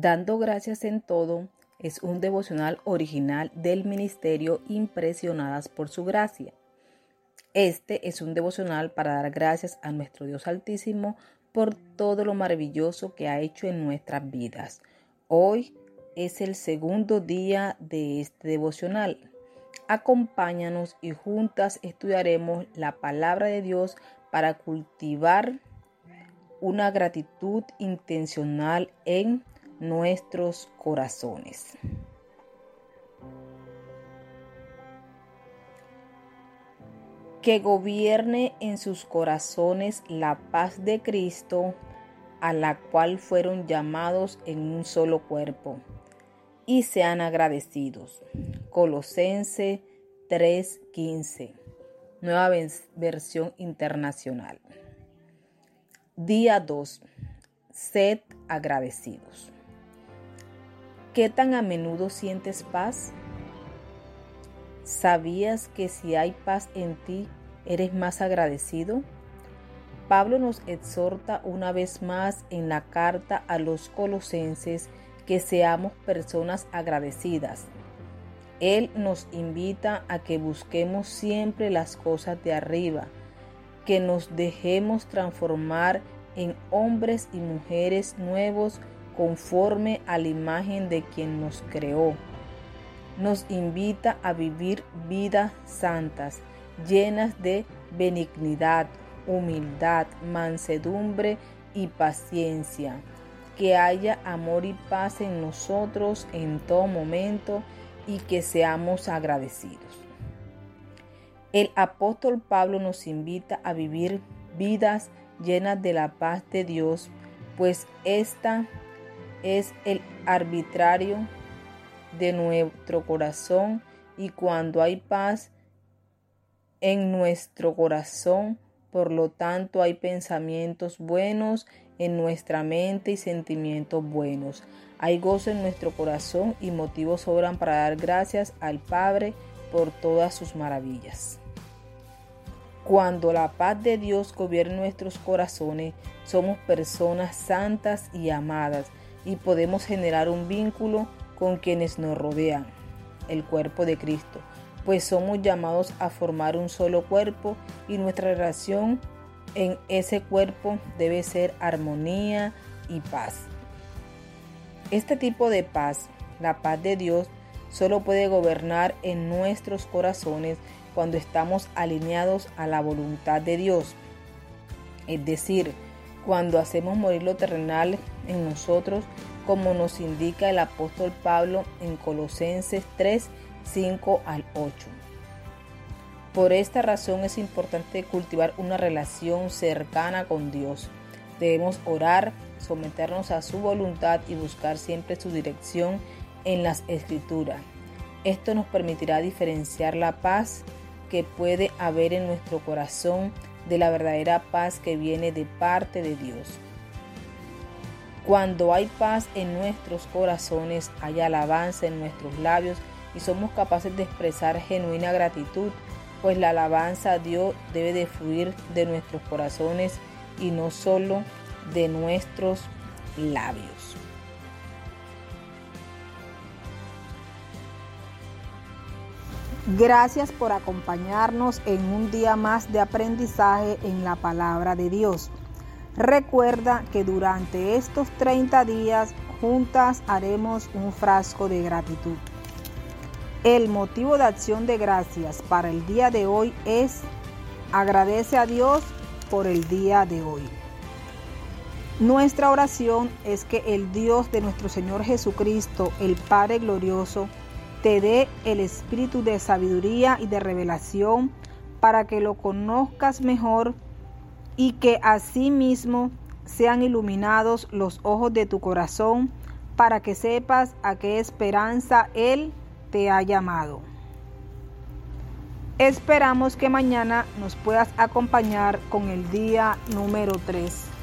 Dando gracias en todo es un devocional original del Ministerio Impresionadas por su gracia. Este es un devocional para dar gracias a nuestro Dios Altísimo por todo lo maravilloso que ha hecho en nuestras vidas. Hoy es el segundo día de este devocional. Acompáñanos y juntas estudiaremos la palabra de Dios para cultivar una gratitud intencional en nuestros corazones. Que gobierne en sus corazones la paz de Cristo, a la cual fueron llamados en un solo cuerpo, y sean agradecidos. Colosense 3:15, nueva versión internacional. Día 2. Sed agradecidos. ¿Qué tan a menudo sientes paz? ¿Sabías que si hay paz en ti, eres más agradecido? Pablo nos exhorta una vez más en la carta a los colosenses que seamos personas agradecidas. Él nos invita a que busquemos siempre las cosas de arriba, que nos dejemos transformar en hombres y mujeres nuevos conforme a la imagen de quien nos creó. Nos invita a vivir vidas santas, llenas de benignidad, humildad, mansedumbre y paciencia. Que haya amor y paz en nosotros en todo momento y que seamos agradecidos. El apóstol Pablo nos invita a vivir vidas llenas de la paz de Dios, pues esta es el arbitrario de nuestro corazón y cuando hay paz en nuestro corazón, por lo tanto hay pensamientos buenos en nuestra mente y sentimientos buenos. Hay gozo en nuestro corazón y motivos sobran para dar gracias al Padre por todas sus maravillas. Cuando la paz de Dios gobierna nuestros corazones, somos personas santas y amadas y podemos generar un vínculo con quienes nos rodean, el cuerpo de Cristo, pues somos llamados a formar un solo cuerpo y nuestra relación en ese cuerpo debe ser armonía y paz. Este tipo de paz, la paz de Dios, solo puede gobernar en nuestros corazones cuando estamos alineados a la voluntad de Dios. Es decir, cuando hacemos morir lo terrenal en nosotros, como nos indica el apóstol Pablo en Colosenses 3, 5 al 8. Por esta razón es importante cultivar una relación cercana con Dios. Debemos orar, someternos a su voluntad y buscar siempre su dirección en las escrituras. Esto nos permitirá diferenciar la paz que puede haber en nuestro corazón de la verdadera paz que viene de parte de Dios. Cuando hay paz en nuestros corazones, hay alabanza en nuestros labios y somos capaces de expresar genuina gratitud, pues la alabanza a Dios debe de fluir de nuestros corazones y no solo de nuestros labios. Gracias por acompañarnos en un día más de aprendizaje en la palabra de Dios. Recuerda que durante estos 30 días juntas haremos un frasco de gratitud. El motivo de acción de gracias para el día de hoy es agradece a Dios por el día de hoy. Nuestra oración es que el Dios de nuestro Señor Jesucristo, el Padre glorioso, te dé el espíritu de sabiduría y de revelación para que lo conozcas mejor y que asimismo sean iluminados los ojos de tu corazón para que sepas a qué esperanza Él te ha llamado. Esperamos que mañana nos puedas acompañar con el día número 3.